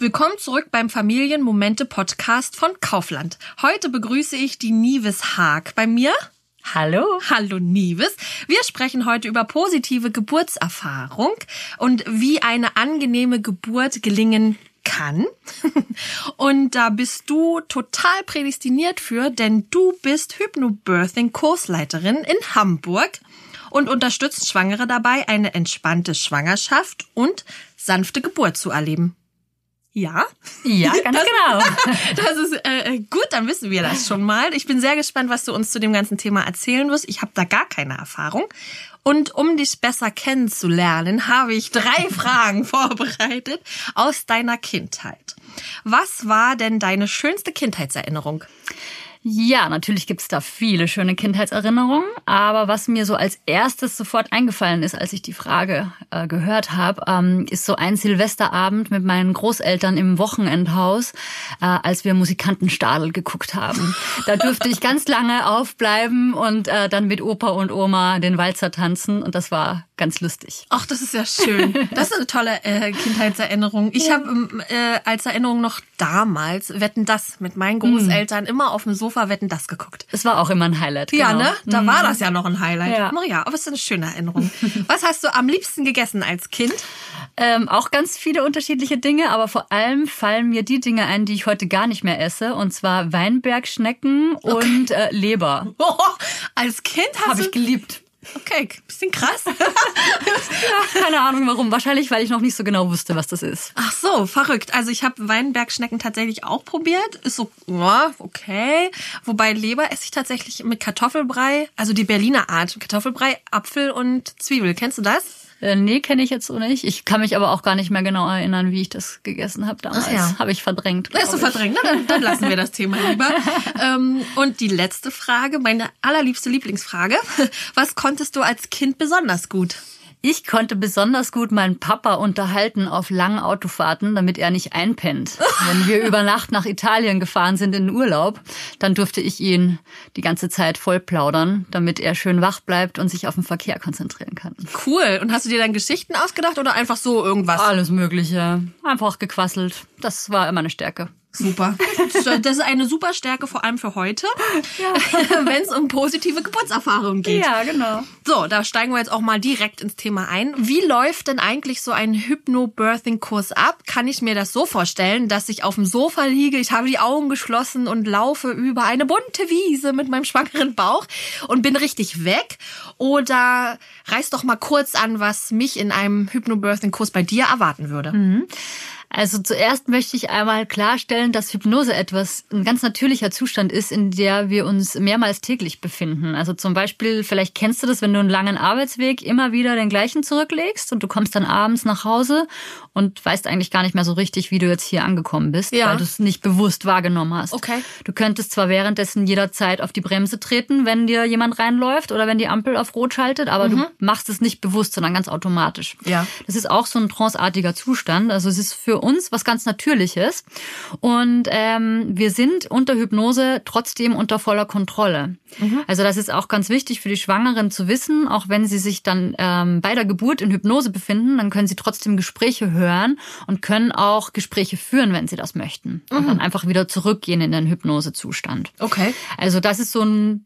Willkommen zurück beim Familienmomente Podcast von Kaufland. Heute begrüße ich die Nives Haag bei mir. Hallo. Hallo Nives. Wir sprechen heute über positive Geburtserfahrung und wie eine angenehme Geburt gelingen kann. Und da bist du total prädestiniert für, denn du bist Hypnobirthing Kursleiterin in Hamburg und unterstützt Schwangere dabei, eine entspannte Schwangerschaft und sanfte Geburt zu erleben. Ja? Ja, ganz das, genau. Das ist äh, gut, dann wissen wir das schon mal. Ich bin sehr gespannt, was du uns zu dem ganzen Thema erzählen wirst. Ich habe da gar keine Erfahrung. Und um dich besser kennenzulernen, habe ich drei Fragen vorbereitet aus deiner Kindheit. Was war denn deine schönste Kindheitserinnerung? Ja, natürlich gibt's da viele schöne Kindheitserinnerungen, aber was mir so als erstes sofort eingefallen ist, als ich die Frage äh, gehört habe, ähm, ist so ein Silvesterabend mit meinen Großeltern im Wochenendhaus, äh, als wir Musikantenstadel geguckt haben. Da durfte ich ganz lange aufbleiben und äh, dann mit Opa und Oma den Walzer tanzen und das war ganz lustig. Ach, das ist ja schön. Das ist eine tolle äh, Kindheitserinnerung. Ich ja. habe ähm, äh, als Erinnerung noch damals Wetten das mit meinen Großeltern mhm. immer auf dem Sofa Wetten das geguckt. Es war auch immer ein Highlight. Ja, genau. ne? Da mhm. war das ja noch ein Highlight. Ja. Naja, aber es ist eine schöne Erinnerung. Was hast du am liebsten gegessen als Kind? Ähm, auch ganz viele unterschiedliche Dinge, aber vor allem fallen mir die Dinge ein, die ich heute gar nicht mehr esse, und zwar Weinbergschnecken okay. und äh, Leber. Oh, als Kind hast Habe ich geliebt. Okay, bisschen krass. keine Ahnung warum. Wahrscheinlich, weil ich noch nicht so genau wusste, was das ist. Ach so, verrückt. Also ich habe Weinbergschnecken tatsächlich auch probiert. Ist so, okay. Wobei Leber esse ich tatsächlich mit Kartoffelbrei, also die Berliner Art. Kartoffelbrei, Apfel und Zwiebel. Kennst du das? Äh, nee, kenne ich jetzt so nicht. Ich kann mich aber auch gar nicht mehr genau erinnern, wie ich das gegessen habe damals. Ach ja. Habe ich verdrängt. Hast du verdrängt? Na, dann, dann lassen wir das Thema lieber. ähm, und die letzte Frage, meine allerliebste Lieblingsfrage. Was konntest du als Kind besonders gut? Ich konnte besonders gut meinen Papa unterhalten auf langen Autofahrten, damit er nicht einpennt. Wenn wir über Nacht nach Italien gefahren sind in den Urlaub, dann durfte ich ihn die ganze Zeit voll plaudern, damit er schön wach bleibt und sich auf den Verkehr konzentrieren kann. Cool. Und hast du dir dann Geschichten ausgedacht oder einfach so irgendwas? Alles Mögliche. Einfach gequasselt. Das war immer eine Stärke. Super. Das ist eine super Stärke, vor allem für heute, ja. wenn es um positive Geburtserfahrungen geht. Ja, genau. So, da steigen wir jetzt auch mal direkt ins Thema ein. Wie läuft denn eigentlich so ein Hypno-Birthing-Kurs ab? Kann ich mir das so vorstellen, dass ich auf dem Sofa liege, ich habe die Augen geschlossen und laufe über eine bunte Wiese mit meinem schwangeren Bauch und bin richtig weg? Oder reiß doch mal kurz an, was mich in einem Hypno-Birthing-Kurs bei dir erwarten würde. Mhm. Also zuerst möchte ich einmal klarstellen, dass Hypnose etwas, ein ganz natürlicher Zustand ist, in der wir uns mehrmals täglich befinden. Also zum Beispiel, vielleicht kennst du das, wenn du einen langen Arbeitsweg immer wieder den gleichen zurücklegst und du kommst dann abends nach Hause und weißt eigentlich gar nicht mehr so richtig, wie du jetzt hier angekommen bist, ja. weil du es nicht bewusst wahrgenommen hast. Okay. Du könntest zwar währenddessen jederzeit auf die Bremse treten, wenn dir jemand reinläuft oder wenn die Ampel auf Rot schaltet, aber mhm. du machst es nicht bewusst, sondern ganz automatisch. Ja. Das ist auch so ein tranceartiger Zustand. Also es ist für uns was ganz Natürliches. Und ähm, wir sind unter Hypnose trotzdem unter voller Kontrolle. Mhm. Also das ist auch ganz wichtig für die Schwangeren zu wissen, auch wenn sie sich dann ähm, bei der Geburt in Hypnose befinden, dann können sie trotzdem Gespräche hören und können auch Gespräche führen, wenn sie das möchten. Mhm. Und dann einfach wieder zurückgehen in den Hypnosezustand. Okay. Also das ist so ein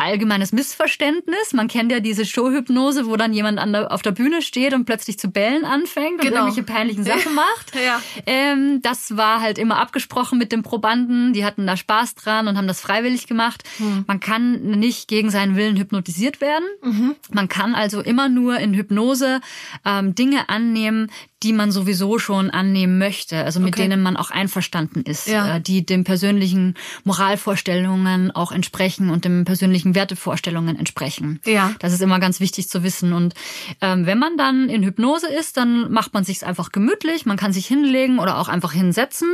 allgemeines Missverständnis. Man kennt ja diese Showhypnose, wo dann jemand an der, auf der Bühne steht und plötzlich zu bellen anfängt genau. und irgendwelche peinlichen Sachen macht. ja. Ähm, das war halt immer abgesprochen mit den Probanden. Die hatten da Spaß dran und haben das freiwillig gemacht. Mhm. Man kann nicht gegen seinen Willen hypnotisiert werden. Mhm. Man kann also immer nur in Hypnose ähm, Dinge annehmen, die man sowieso schon annehmen möchte, also mit okay. denen man auch einverstanden ist, ja. Äh, die den persönlichen Moralvorstellungen auch entsprechen und den persönlichen Wertevorstellungen entsprechen. Ja. Das ist immer ganz wichtig zu wissen. Und ähm, wenn man dann in Hypnose ist, dann macht man sich einfach gemütlich, man kann sich hinlegen oder auch einfach hinsetzen.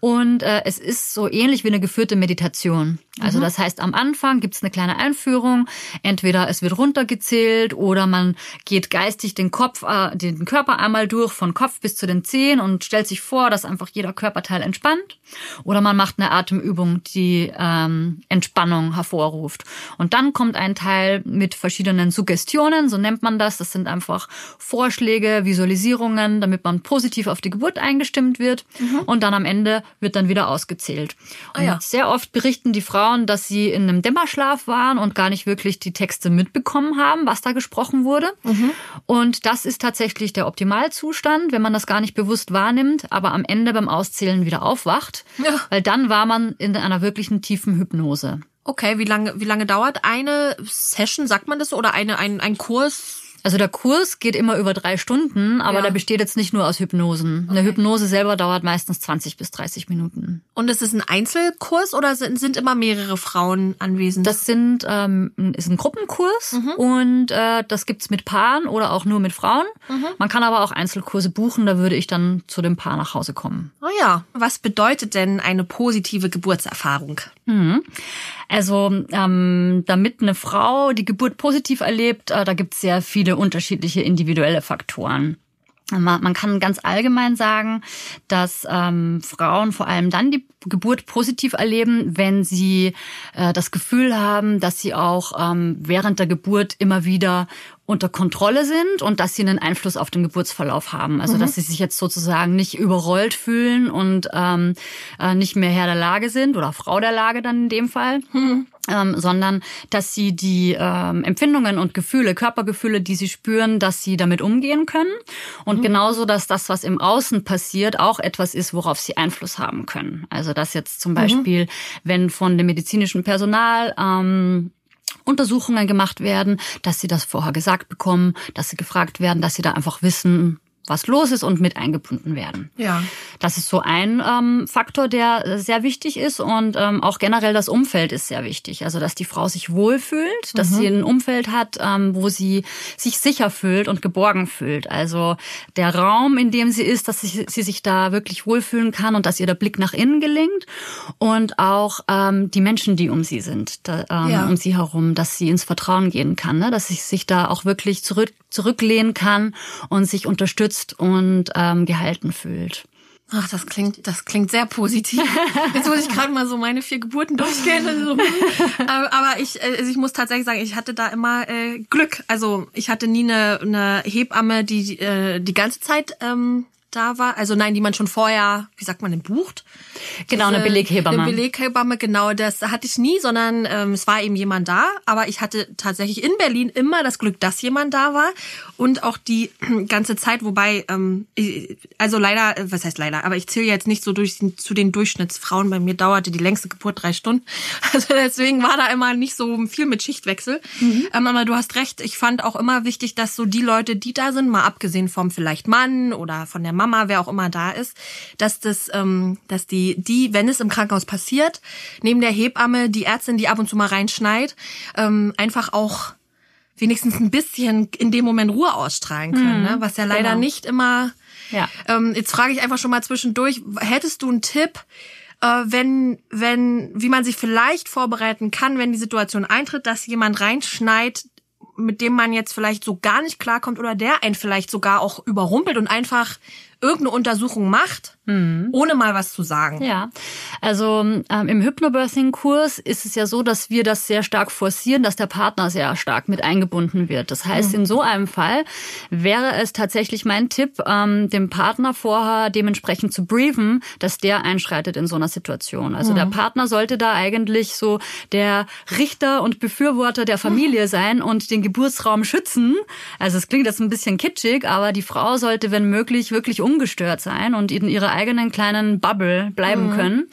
Und äh, es ist so ähnlich wie eine geführte Meditation. Also mhm. das heißt, am Anfang gibt's eine kleine Einführung. Entweder es wird runtergezählt oder man geht geistig den Kopf, äh, den Körper einmal durch von von Kopf bis zu den Zehen und stellt sich vor, dass einfach jeder Körperteil entspannt. Oder man macht eine Atemübung, die ähm, Entspannung hervorruft. Und dann kommt ein Teil mit verschiedenen Suggestionen, so nennt man das. Das sind einfach Vorschläge, Visualisierungen, damit man positiv auf die Geburt eingestimmt wird. Mhm. Und dann am Ende wird dann wieder ausgezählt. Und ah ja. sehr oft berichten die Frauen, dass sie in einem Dämmerschlaf waren und gar nicht wirklich die Texte mitbekommen haben, was da gesprochen wurde. Mhm. Und das ist tatsächlich der Optimalzustand, wenn man das gar nicht bewusst wahrnimmt, aber am Ende beim Auszählen wieder aufwacht. Ja. Weil dann war man in einer wirklichen tiefen Hypnose. Okay, wie lange, wie lange dauert eine Session, sagt man das, oder eine, ein, ein Kurs? Also der Kurs geht immer über drei Stunden, aber ja. der besteht jetzt nicht nur aus Hypnosen. Okay. Eine Hypnose selber dauert meistens 20 bis 30 Minuten. Und ist es ein Einzelkurs oder sind, sind immer mehrere Frauen anwesend? Das sind ähm, ist ein Gruppenkurs mhm. und äh, das gibt's mit Paaren oder auch nur mit Frauen. Mhm. Man kann aber auch Einzelkurse buchen, da würde ich dann zu dem Paar nach Hause kommen. Oh ja, was bedeutet denn eine positive Geburtserfahrung? Mhm. Also ähm, damit eine Frau die Geburt positiv erlebt, äh, da gibt's sehr viele unterschiedliche individuelle Faktoren. Man kann ganz allgemein sagen, dass ähm, Frauen vor allem dann die Geburt positiv erleben, wenn sie äh, das Gefühl haben, dass sie auch ähm, während der Geburt immer wieder unter Kontrolle sind und dass sie einen Einfluss auf den Geburtsverlauf haben. Also mhm. dass sie sich jetzt sozusagen nicht überrollt fühlen und ähm, äh, nicht mehr Herr der Lage sind oder Frau der Lage dann in dem Fall. Mhm. Ähm, sondern dass sie die ähm, Empfindungen und Gefühle, Körpergefühle, die sie spüren, dass sie damit umgehen können. Und mhm. genauso, dass das, was im Außen passiert, auch etwas ist, worauf sie Einfluss haben können. Also dass jetzt zum mhm. Beispiel, wenn von dem medizinischen Personal ähm, Untersuchungen gemacht werden, dass sie das vorher gesagt bekommen, dass sie gefragt werden, dass sie da einfach wissen, was los ist und mit eingebunden werden. Ja. Das ist so ein ähm, Faktor, der sehr wichtig ist und ähm, auch generell das Umfeld ist sehr wichtig. Also dass die Frau sich wohlfühlt, dass mhm. sie ein Umfeld hat, ähm, wo sie sich sicher fühlt und geborgen fühlt. Also der Raum, in dem sie ist, dass sie, sie sich da wirklich wohlfühlen kann und dass ihr der Blick nach innen gelingt und auch ähm, die Menschen, die um sie sind, da, ähm, ja. um sie herum, dass sie ins Vertrauen gehen kann, ne? dass sie sich da auch wirklich zurück zurücklehnen kann und sich unterstützt und ähm, gehalten fühlt. Ach, das klingt, das klingt sehr positiv. Jetzt muss ich gerade mal so meine vier Geburten durchgehen. Also, aber ich, äh, also ich muss tatsächlich sagen, ich hatte da immer äh, Glück. Also ich hatte nie eine, eine Hebamme, die äh, die ganze Zeit ähm, da war. Also nein, die man schon vorher, wie sagt man, denn, bucht. Genau, Diese, eine Beleghebamme. Eine Beleghebamme, genau. Das hatte ich nie, sondern ähm, es war eben jemand da. Aber ich hatte tatsächlich in Berlin immer das Glück, dass jemand da war. Und auch die ganze Zeit, wobei, ähm, also leider, äh, was heißt leider, aber ich zähle jetzt nicht so durch zu den Durchschnittsfrauen. Bei mir dauerte die längste Geburt drei Stunden. Also deswegen war da immer nicht so viel mit Schichtwechsel. Mhm. Ähm, aber du hast recht, ich fand auch immer wichtig, dass so die Leute, die da sind, mal abgesehen vom vielleicht Mann oder von der Mama, wer auch immer da ist, dass das, ähm, dass die, die, wenn es im Krankenhaus passiert, neben der Hebamme, die Ärztin, die ab und zu mal reinschneit, ähm, einfach auch wenigstens ein bisschen in dem Moment Ruhe ausstrahlen können, mhm, ne? was ja leider genau. nicht immer. Ja. Ähm, jetzt frage ich einfach schon mal zwischendurch: Hättest du einen Tipp? Äh, wenn, wenn, wie man sich vielleicht vorbereiten kann, wenn die Situation eintritt, dass jemand reinschneit, mit dem man jetzt vielleicht so gar nicht klarkommt oder der einen vielleicht sogar auch überrumpelt und einfach irgendeine Untersuchung macht, mhm. ohne mal was zu sagen. Ja, also ähm, im Hypnobirthing-Kurs ist es ja so, dass wir das sehr stark forcieren, dass der Partner sehr stark mit eingebunden wird. Das heißt, mhm. in so einem Fall wäre es tatsächlich mein Tipp, ähm, dem Partner vorher dementsprechend zu briefen, dass der einschreitet in so einer Situation. Also mhm. der Partner sollte da eigentlich so der Richter und Befürworter der Familie sein und den Geburtsraum schützen. Also es klingt jetzt ein bisschen kitschig, aber die Frau sollte, wenn möglich, wirklich ungestört sein und in ihrer eigenen kleinen Bubble bleiben mhm. können.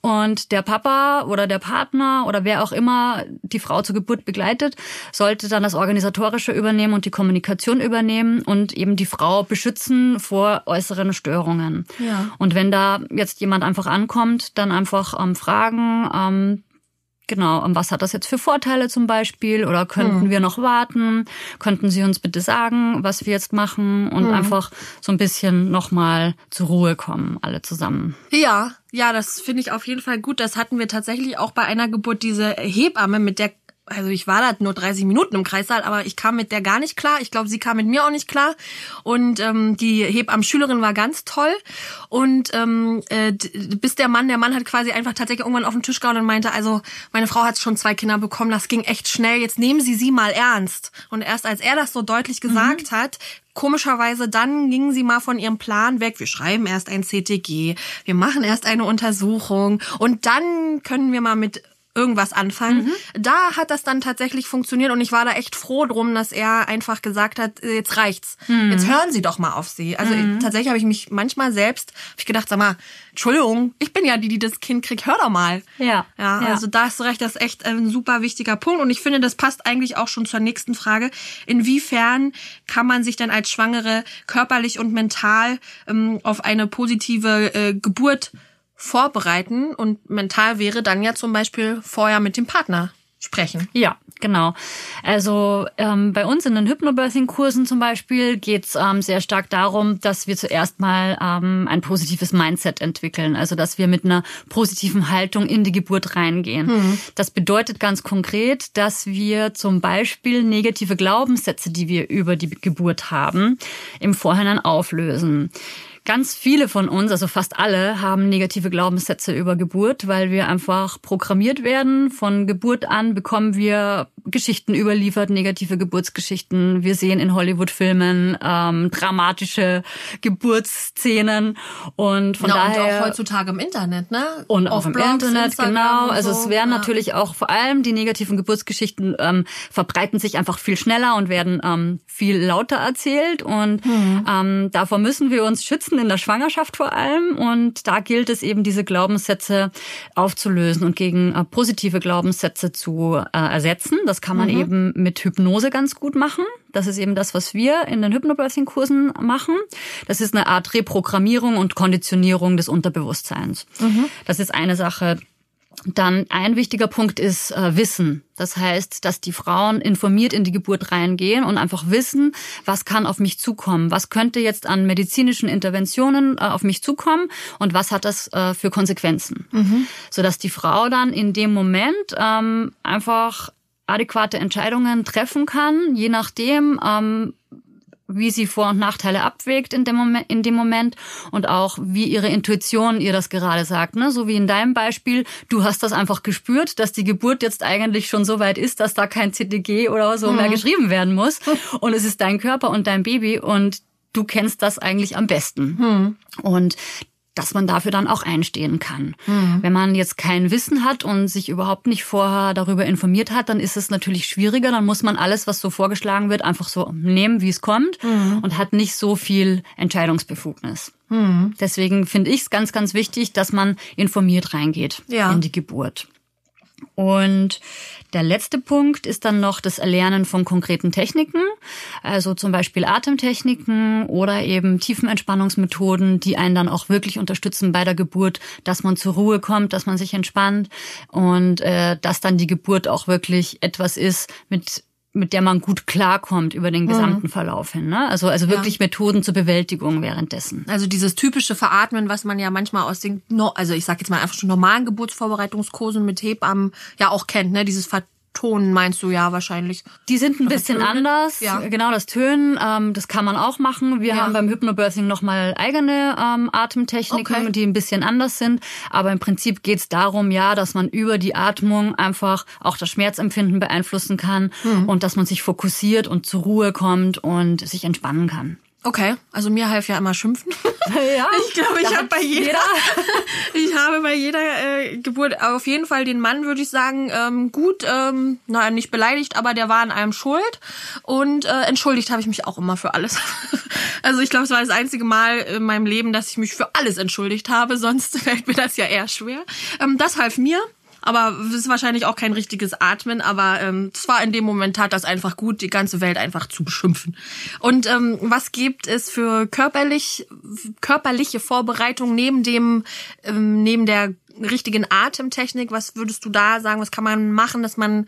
Und der Papa oder der Partner oder wer auch immer die Frau zur Geburt begleitet, sollte dann das Organisatorische übernehmen und die Kommunikation übernehmen und eben die Frau beschützen vor äußeren Störungen. Ja. Und wenn da jetzt jemand einfach ankommt, dann einfach ähm, fragen, ähm, Genau, und was hat das jetzt für Vorteile zum Beispiel? Oder könnten hm. wir noch warten? Könnten Sie uns bitte sagen, was wir jetzt machen? Und hm. einfach so ein bisschen nochmal zur Ruhe kommen, alle zusammen. Ja, ja, das finde ich auf jeden Fall gut. Das hatten wir tatsächlich auch bei einer Geburt, diese Hebamme, mit der also ich war da nur 30 Minuten im Kreissaal, aber ich kam mit der gar nicht klar. Ich glaube, sie kam mit mir auch nicht klar. Und ähm, die Hebammen-Schülerin war ganz toll. Und ähm, äh, bis der Mann, der Mann hat quasi einfach tatsächlich irgendwann auf den Tisch gehauen und meinte, also meine Frau hat schon zwei Kinder bekommen, das ging echt schnell, jetzt nehmen Sie sie mal ernst. Und erst als er das so deutlich gesagt mhm. hat, komischerweise dann gingen sie mal von ihrem Plan weg. Wir schreiben erst ein CTG, wir machen erst eine Untersuchung und dann können wir mal mit irgendwas anfangen. Mhm. Da hat das dann tatsächlich funktioniert und ich war da echt froh drum, dass er einfach gesagt hat, äh, jetzt reicht's. Mhm. Jetzt hören Sie doch mal auf sie. Also mhm. tatsächlich habe ich mich manchmal selbst hab ich gedacht, sag mal, Entschuldigung, ich bin ja die, die das Kind kriegt, hör doch mal. Ja. Ja, also da hast du recht, das ist echt ein super wichtiger Punkt und ich finde, das passt eigentlich auch schon zur nächsten Frage. Inwiefern kann man sich denn als Schwangere körperlich und mental ähm, auf eine positive äh, Geburt vorbereiten und mental wäre dann ja zum Beispiel vorher mit dem Partner sprechen. Ja, genau. Also ähm, bei uns in den Hypnobirthing-Kursen zum Beispiel geht's ähm, sehr stark darum, dass wir zuerst mal ähm, ein positives Mindset entwickeln. Also dass wir mit einer positiven Haltung in die Geburt reingehen. Mhm. Das bedeutet ganz konkret, dass wir zum Beispiel negative Glaubenssätze, die wir über die Geburt haben, im Vorhinein auflösen. Ganz viele von uns, also fast alle, haben negative Glaubenssätze über Geburt, weil wir einfach programmiert werden. Von Geburt an bekommen wir Geschichten überliefert, negative Geburtsgeschichten. Wir sehen in Hollywood-Filmen ähm, dramatische Geburtsszenen und von ja, daher und auch heutzutage im Internet, ne? Und auch im Blogs, Internet, Instagram genau. Also so. es werden ja. natürlich auch vor allem die negativen Geburtsgeschichten ähm, verbreiten sich einfach viel schneller und werden ähm, viel lauter erzählt und hm. ähm, davor müssen wir uns schützen in der Schwangerschaft vor allem und da gilt es eben diese Glaubenssätze aufzulösen und gegen äh, positive Glaubenssätze zu äh, ersetzen. Das kann man mhm. eben mit Hypnose ganz gut machen. Das ist eben das, was wir in den Hypnobirthing-Kursen machen. Das ist eine Art Reprogrammierung und Konditionierung des Unterbewusstseins. Mhm. Das ist eine Sache. Dann ein wichtiger Punkt ist äh, Wissen. Das heißt, dass die Frauen informiert in die Geburt reingehen und einfach wissen, was kann auf mich zukommen, was könnte jetzt an medizinischen Interventionen äh, auf mich zukommen und was hat das äh, für Konsequenzen, mhm. sodass die Frau dann in dem Moment ähm, einfach adäquate Entscheidungen treffen kann, je nachdem, ähm, wie sie Vor- und Nachteile abwägt in dem, Moment, in dem Moment und auch wie ihre Intuition ihr das gerade sagt. Ne? So wie in deinem Beispiel, du hast das einfach gespürt, dass die Geburt jetzt eigentlich schon so weit ist, dass da kein CTG oder so mhm. mehr geschrieben werden muss. Und es ist dein Körper und dein Baby und du kennst das eigentlich am besten. Mhm. Und dass man dafür dann auch einstehen kann. Mhm. Wenn man jetzt kein Wissen hat und sich überhaupt nicht vorher darüber informiert hat, dann ist es natürlich schwieriger. Dann muss man alles, was so vorgeschlagen wird, einfach so nehmen, wie es kommt mhm. und hat nicht so viel Entscheidungsbefugnis. Mhm. Deswegen finde ich es ganz, ganz wichtig, dass man informiert reingeht ja. in die Geburt. Und der letzte Punkt ist dann noch das Erlernen von konkreten Techniken, also zum Beispiel Atemtechniken oder eben Tiefenentspannungsmethoden, die einen dann auch wirklich unterstützen bei der Geburt, dass man zur Ruhe kommt, dass man sich entspannt und äh, dass dann die Geburt auch wirklich etwas ist, mit mit der man gut klarkommt über den gesamten mhm. Verlauf hin. Ne? Also, also wirklich ja. Methoden zur Bewältigung währenddessen. Also dieses typische Veratmen, was man ja manchmal aus den, also ich sag jetzt mal einfach schon normalen Geburtsvorbereitungskursen mit Hebammen ja auch kennt, ne? Dieses Ton meinst du ja wahrscheinlich. Die sind ein bisschen Tönen. anders. Ja. Genau, das Tönen, ähm, das kann man auch machen. Wir ja. haben beim Hypnobirthing nochmal eigene ähm, Atemtechniken, okay. die ein bisschen anders sind. Aber im Prinzip geht's darum, ja, dass man über die Atmung einfach auch das Schmerzempfinden beeinflussen kann hm. und dass man sich fokussiert und zur Ruhe kommt und sich entspannen kann. Okay, also mir half ja immer schimpfen. Ja, ich glaube, ich habe bei jeder, jeder. ich habe bei jeder äh, Geburt auf jeden Fall den Mann, würde ich sagen, ähm, gut, ähm, naja, nicht beleidigt, aber der war an einem schuld und äh, entschuldigt habe ich mich auch immer für alles. also ich glaube, es war das einzige Mal in meinem Leben, dass ich mich für alles entschuldigt habe, sonst fällt mir das ja eher schwer. Ähm, das half mir. Aber es ist wahrscheinlich auch kein richtiges Atmen, aber ähm, zwar in dem Moment tat das einfach gut, die ganze Welt einfach zu beschimpfen. Und ähm, was gibt es für körperlich, körperliche Vorbereitung neben dem, ähm, neben der richtigen Atemtechnik? Was würdest du da sagen? Was kann man machen, dass man,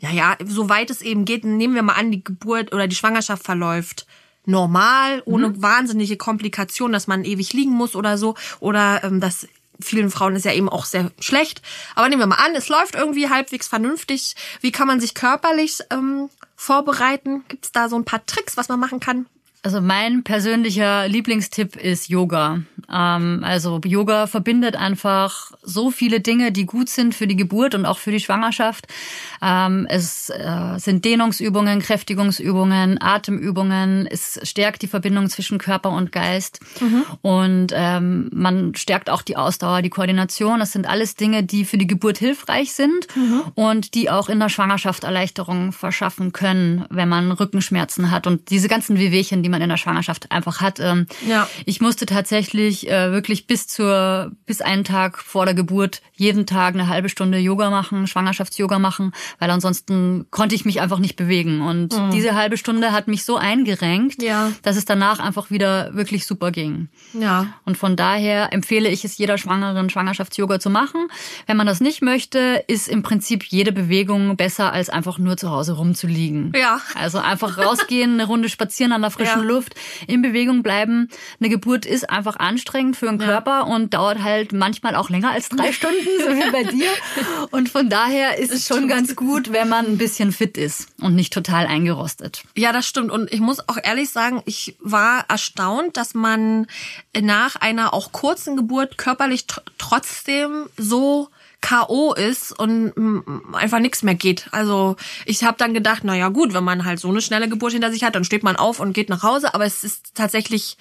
ja, ja, soweit es eben geht, nehmen wir mal an, die Geburt oder die Schwangerschaft verläuft normal, ohne mhm. wahnsinnige Komplikationen, dass man ewig liegen muss oder so, oder ähm, dass vielen Frauen ist ja eben auch sehr schlecht. Aber nehmen wir mal an, es läuft irgendwie halbwegs vernünftig. Wie kann man sich körperlich ähm, vorbereiten? Gibt es da so ein paar Tricks, was man machen kann? Also mein persönlicher Lieblingstipp ist Yoga. Ähm, also Yoga verbindet einfach so viele Dinge, die gut sind für die Geburt und auch für die Schwangerschaft. Ähm, es äh, sind Dehnungsübungen, Kräftigungsübungen, Atemübungen. Es stärkt die Verbindung zwischen Körper und Geist. Mhm. Und ähm, man stärkt auch die Ausdauer, die Koordination. Das sind alles Dinge, die für die Geburt hilfreich sind mhm. und die auch in der Schwangerschaft Erleichterung verschaffen können, wenn man Rückenschmerzen hat. Und diese ganzen Wehwehchen, die man in der Schwangerschaft einfach hat. Ähm, ja. Ich musste tatsächlich äh, wirklich bis zur, bis einen Tag vor der Geburt jeden Tag eine halbe Stunde Yoga machen, Schwangerschafts-Yoga machen, weil ansonsten konnte ich mich einfach nicht bewegen. Und mhm. diese halbe Stunde hat mich so eingerenkt, ja. dass es danach einfach wieder wirklich super ging. Ja. Und von daher empfehle ich es jeder Schwangeren, Schwangerschafts-Yoga zu machen. Wenn man das nicht möchte, ist im Prinzip jede Bewegung besser, als einfach nur zu Hause rumzuliegen. Ja. Also einfach rausgehen, eine Runde spazieren an der frischen ja. Luft, in Bewegung bleiben. Eine Geburt ist einfach anstrengend für den Körper ja. und dauert halt manchmal auch länger als drei Stunden, so wie bei dir. Und von daher ist es schon ganz gut, wenn man ein bisschen fit ist und nicht total eingerostet. Ja, das stimmt. Und ich muss auch ehrlich sagen, ich war erstaunt, dass man nach einer auch kurzen Geburt körperlich trotzdem so K.O. ist und einfach nichts mehr geht. Also ich habe dann gedacht, na ja gut, wenn man halt so eine schnelle Geburt hinter sich hat, dann steht man auf und geht nach Hause. Aber es ist tatsächlich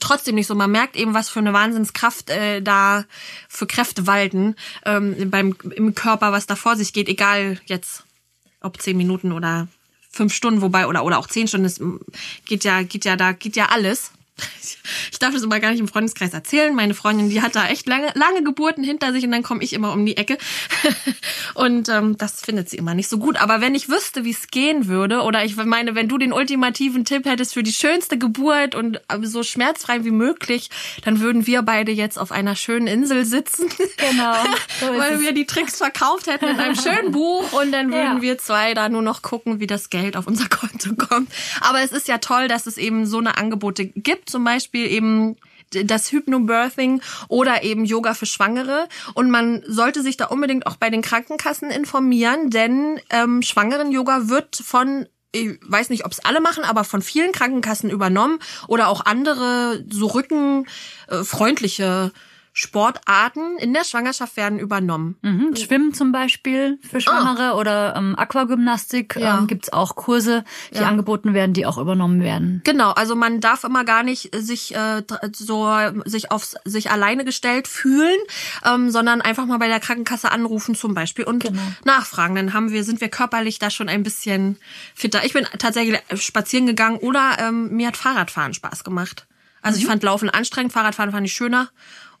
trotzdem nicht so. Man merkt eben, was für eine Wahnsinnskraft äh, da für Kräfte walten ähm, beim im Körper, was da vor sich geht. Egal jetzt, ob zehn Minuten oder fünf Stunden, wobei oder oder auch zehn Stunden. Es geht ja geht ja da geht ja alles. Ich darf das immer gar nicht im Freundeskreis erzählen. Meine Freundin, die hat da echt lange, lange Geburten hinter sich und dann komme ich immer um die Ecke. Und ähm, das findet sie immer nicht so gut. Aber wenn ich wüsste, wie es gehen würde, oder ich meine, wenn du den ultimativen Tipp hättest für die schönste Geburt und äh, so schmerzfrei wie möglich, dann würden wir beide jetzt auf einer schönen Insel sitzen. Genau. So weil wir die Tricks verkauft hätten in einem schönen Buch und dann würden ja. wir zwei da nur noch gucken, wie das Geld auf unser Konto kommt. Aber es ist ja toll, dass es eben so eine Angebote gibt zum Beispiel eben das Hypnobirthing oder eben Yoga für Schwangere. Und man sollte sich da unbedingt auch bei den Krankenkassen informieren, denn ähm, Schwangeren-Yoga wird von ich weiß nicht, ob es alle machen, aber von vielen Krankenkassen übernommen oder auch andere so rückenfreundliche äh, Sportarten in der Schwangerschaft werden übernommen. Mhm. Schwimmen zum Beispiel für Schwangere ah. oder ähm, Aquagymnastik ja. ähm, gibt auch Kurse, die ja. angeboten werden, die auch übernommen werden. Genau, also man darf immer gar nicht sich äh, so sich auf sich alleine gestellt fühlen, ähm, sondern einfach mal bei der Krankenkasse anrufen zum Beispiel und genau. nachfragen. Dann haben wir sind wir körperlich da schon ein bisschen fitter. Ich bin tatsächlich spazieren gegangen oder ähm, mir hat Fahrradfahren Spaß gemacht. Also mhm. ich fand Laufen anstrengend, Fahrradfahren fand ich schöner.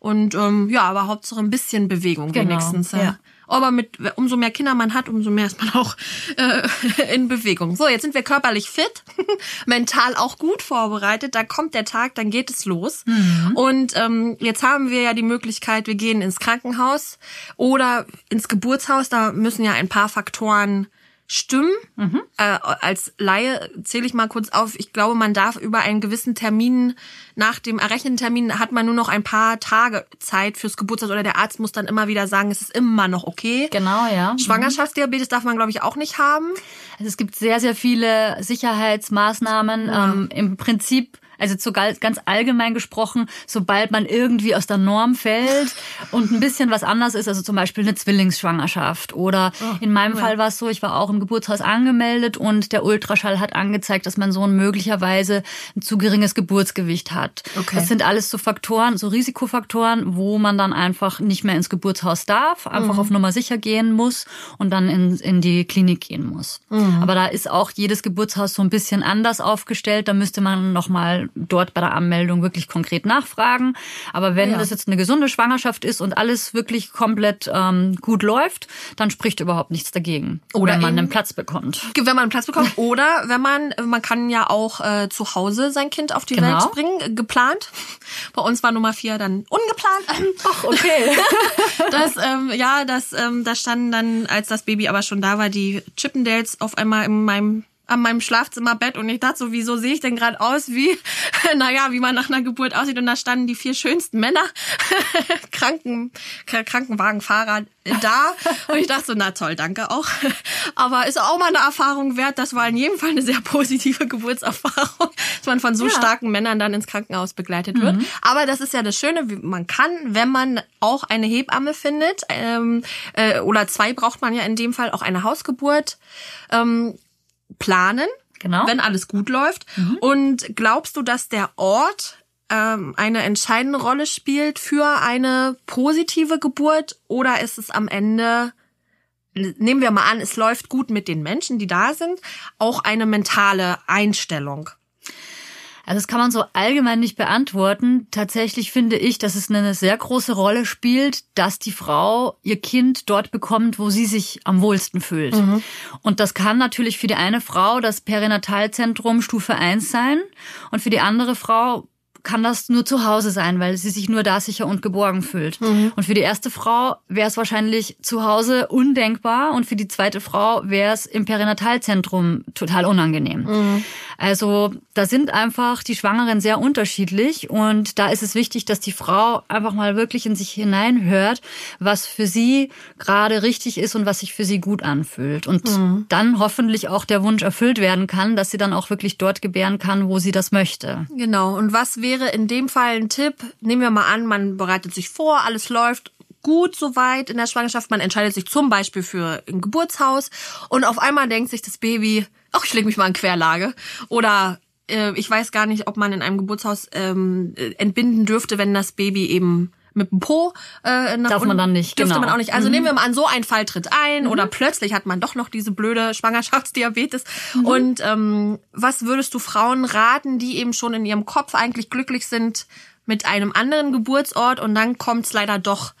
Und ähm, ja, aber Hauptsache ein bisschen Bewegung genau, wenigstens. Ja. Aber mit umso mehr Kinder man hat, umso mehr ist man auch äh, in Bewegung. So, jetzt sind wir körperlich fit, mental auch gut vorbereitet. Da kommt der Tag, dann geht es los. Mhm. Und ähm, jetzt haben wir ja die Möglichkeit, wir gehen ins Krankenhaus oder ins Geburtshaus. Da müssen ja ein paar Faktoren stimmen. Mhm. Äh, als Laie zähle ich mal kurz auf. Ich glaube, man darf über einen gewissen Termin, nach dem errechneten Termin, hat man nur noch ein paar Tage Zeit fürs Geburtstag oder der Arzt muss dann immer wieder sagen, es ist immer noch okay. Genau, ja. Schwangerschaftsdiabetes darf man, glaube ich, auch nicht haben. Also es gibt sehr, sehr viele Sicherheitsmaßnahmen. Ja. Ähm, Im Prinzip also zu ganz allgemein gesprochen, sobald man irgendwie aus der Norm fällt und ein bisschen was anders ist, also zum Beispiel eine Zwillingsschwangerschaft oder oh, in meinem ja. Fall war es so, ich war auch im Geburtshaus angemeldet und der Ultraschall hat angezeigt, dass mein Sohn möglicherweise ein zu geringes Geburtsgewicht hat. Okay. Das sind alles so Faktoren, so Risikofaktoren, wo man dann einfach nicht mehr ins Geburtshaus darf, einfach mhm. auf Nummer sicher gehen muss und dann in, in die Klinik gehen muss. Mhm. Aber da ist auch jedes Geburtshaus so ein bisschen anders aufgestellt, da müsste man nochmal dort bei der Anmeldung wirklich konkret nachfragen. Aber wenn ja. das jetzt eine gesunde Schwangerschaft ist und alles wirklich komplett ähm, gut läuft, dann spricht überhaupt nichts dagegen. Oder wenn man einen Platz bekommt. Wenn man einen Platz bekommt. Oder wenn man, man kann ja auch äh, zu Hause sein Kind auf die genau. Welt bringen, geplant. Bei uns war Nummer vier dann ungeplant. Ach, okay. das, ähm, ja, das, ähm, da standen dann, als das Baby aber schon da war, die Chippendales auf einmal in meinem an meinem Schlafzimmerbett und ich dachte so, wieso sehe ich denn gerade aus wie, naja, wie man nach einer Geburt aussieht und da standen die vier schönsten Männer, Kranken, Krankenwagenfahrer da und ich dachte so, na toll, danke auch. Aber ist auch mal eine Erfahrung wert, das war in jedem Fall eine sehr positive Geburtserfahrung, dass man von so ja. starken Männern dann ins Krankenhaus begleitet wird. Mhm. Aber das ist ja das Schöne, man kann, wenn man auch eine Hebamme findet, ähm, äh, oder zwei braucht man ja in dem Fall auch eine Hausgeburt, ähm, planen, genau. wenn alles gut läuft. Mhm. Und glaubst du, dass der Ort ähm, eine entscheidende Rolle spielt für eine positive Geburt oder ist es am Ende nehmen wir mal an, es läuft gut mit den Menschen, die da sind, auch eine mentale Einstellung? Also das kann man so allgemein nicht beantworten. Tatsächlich finde ich, dass es eine sehr große Rolle spielt, dass die Frau ihr Kind dort bekommt, wo sie sich am wohlsten fühlt. Mhm. Und das kann natürlich für die eine Frau das Perinatalzentrum Stufe 1 sein und für die andere Frau kann das nur zu Hause sein, weil sie sich nur da sicher und geborgen fühlt. Mhm. Und für die erste Frau wäre es wahrscheinlich zu Hause undenkbar und für die zweite Frau wäre es im Perinatalzentrum total unangenehm. Mhm. Also da sind einfach die Schwangeren sehr unterschiedlich und da ist es wichtig, dass die Frau einfach mal wirklich in sich hineinhört, was für sie gerade richtig ist und was sich für sie gut anfühlt. Und mhm. dann hoffentlich auch der Wunsch erfüllt werden kann, dass sie dann auch wirklich dort gebären kann, wo sie das möchte. Genau. Und was wäre wäre in dem Fall ein Tipp, nehmen wir mal an, man bereitet sich vor, alles läuft gut soweit in der Schwangerschaft, man entscheidet sich zum Beispiel für ein Geburtshaus und auf einmal denkt sich das Baby, ach, ich lege mich mal in Querlage oder äh, ich weiß gar nicht, ob man in einem Geburtshaus ähm, entbinden dürfte, wenn das Baby eben mit dem Po äh, nach Darf man dann nicht, Dürfte genau. man auch nicht. Also mhm. nehmen wir mal an, so ein Fall tritt ein mhm. oder plötzlich hat man doch noch diese blöde Schwangerschaftsdiabetes. Mhm. Und ähm, was würdest du Frauen raten, die eben schon in ihrem Kopf eigentlich glücklich sind mit einem anderen Geburtsort und dann kommt es leider doch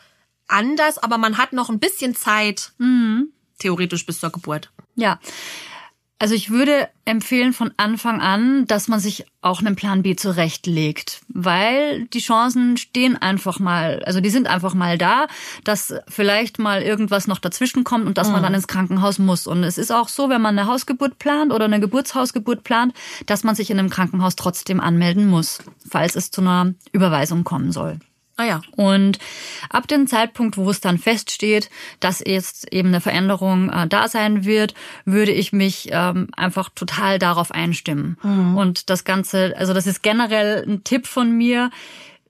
anders, aber man hat noch ein bisschen Zeit, mhm. theoretisch bis zur Geburt. Ja. Also ich würde empfehlen von Anfang an, dass man sich auch einen Plan B zurechtlegt, weil die Chancen stehen einfach mal, also die sind einfach mal da, dass vielleicht mal irgendwas noch dazwischen kommt und dass mhm. man dann ins Krankenhaus muss. Und es ist auch so, wenn man eine Hausgeburt plant oder eine Geburtshausgeburt plant, dass man sich in einem Krankenhaus trotzdem anmelden muss, falls es zu einer Überweisung kommen soll. Ah ja. Und ab dem Zeitpunkt, wo es dann feststeht, dass jetzt eben eine Veränderung äh, da sein wird, würde ich mich ähm, einfach total darauf einstimmen. Mhm. Und das Ganze, also das ist generell ein Tipp von mir